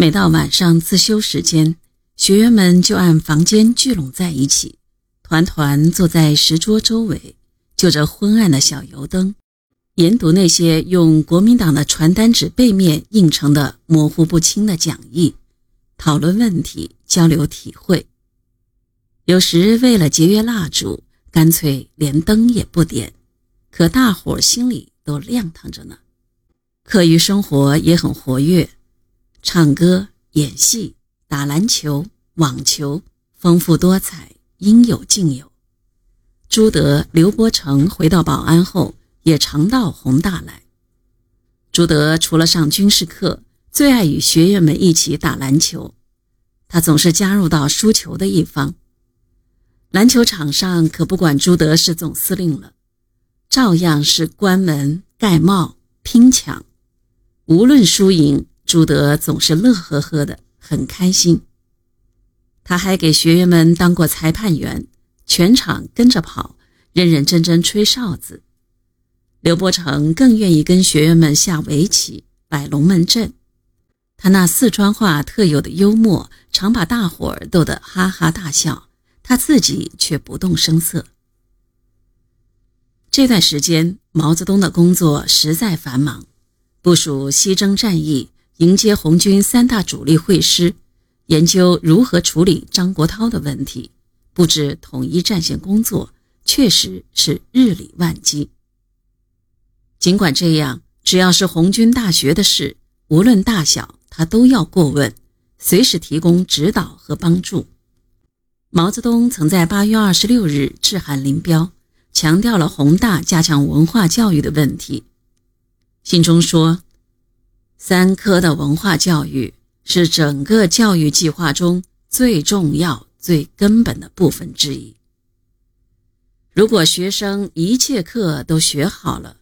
每到晚上自修时间，学员们就按房间聚拢在一起，团团坐在石桌周围，就着昏暗的小油灯，研读那些用国民党的传单纸背面印成的模糊不清的讲义，讨论问题，交流体会。有时为了节约蜡烛，干脆连灯也不点，可大伙心里都亮堂着呢。课余生活也很活跃，唱歌、演戏、打篮球、网球，丰富多彩，应有尽有。朱德、刘伯承回到保安后，也常到宏大来。朱德除了上军事课，最爱与学员们一起打篮球，他总是加入到输球的一方。篮球场上可不管朱德是总司令了，照样是关门盖帽拼抢，无论输赢，朱德总是乐呵呵的，很开心。他还给学员们当过裁判员，全场跟着跑，认认真真吹哨子。刘伯承更愿意跟学员们下围棋、摆龙门阵，他那四川话特有的幽默，常把大伙儿逗得哈哈大笑。他自己却不动声色。这段时间，毛泽东的工作实在繁忙，部署西征战役，迎接红军三大主力会师，研究如何处理张国焘的问题，布置统一战线工作，确实是日理万机。尽管这样，只要是红军大学的事，无论大小，他都要过问，随时提供指导和帮助。毛泽东曾在八月二十六日致函林彪，强调了宏大加强文化教育的问题。信中说：“三科的文化教育是整个教育计划中最重要、最根本的部分之一。如果学生一切课都学好了，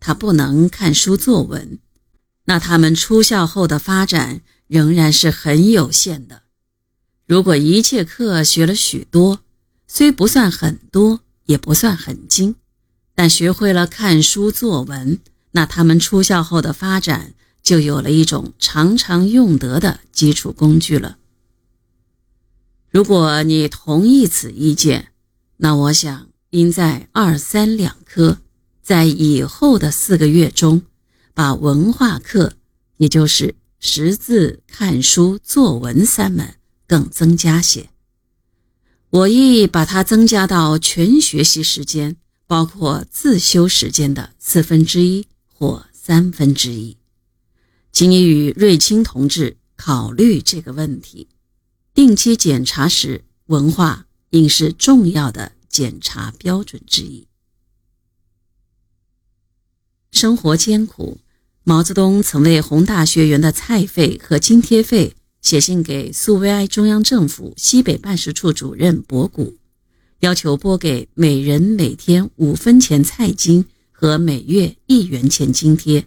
他不能看书作文，那他们出校后的发展仍然是很有限的。”如果一切课学了许多，虽不算很多，也不算很精，但学会了看书作文，那他们出校后的发展就有了一种常常用得的基础工具了。如果你同意此意见，那我想应在二三两科，在以后的四个月中，把文化课，也就是识字、看书、作文三门。更增加些，我亦把它增加到全学习时间，包括自修时间的四分之一或三分之一。请你与瑞清同志考虑这个问题。定期检查时，文化应是重要的检查标准之一。生活艰苦，毛泽东曾为宏大学员的菜费和津贴费。写信给苏维埃中央政府西北办事处主任博古，要求拨给每人每天五分钱菜金和每月一元钱津贴。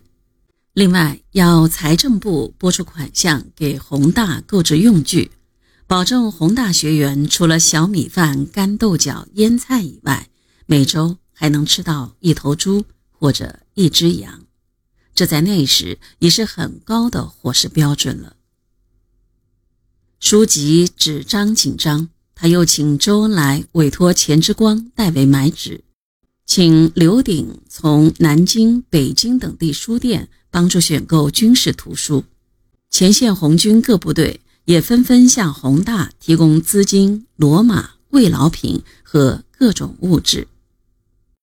另外，要财政部拨出款项给宏大购置用具，保证宏大学员除了小米饭、干豆角、腌菜以外，每周还能吃到一头猪或者一只羊。这在那时已是很高的伙食标准了。书籍纸张紧张，他又请周恩来委托钱之光代为买纸，请刘鼎从南京、北京等地书店帮助选购军事图书。前线红军各部队也纷纷向宏大提供资金、骡马、慰劳品和各种物质。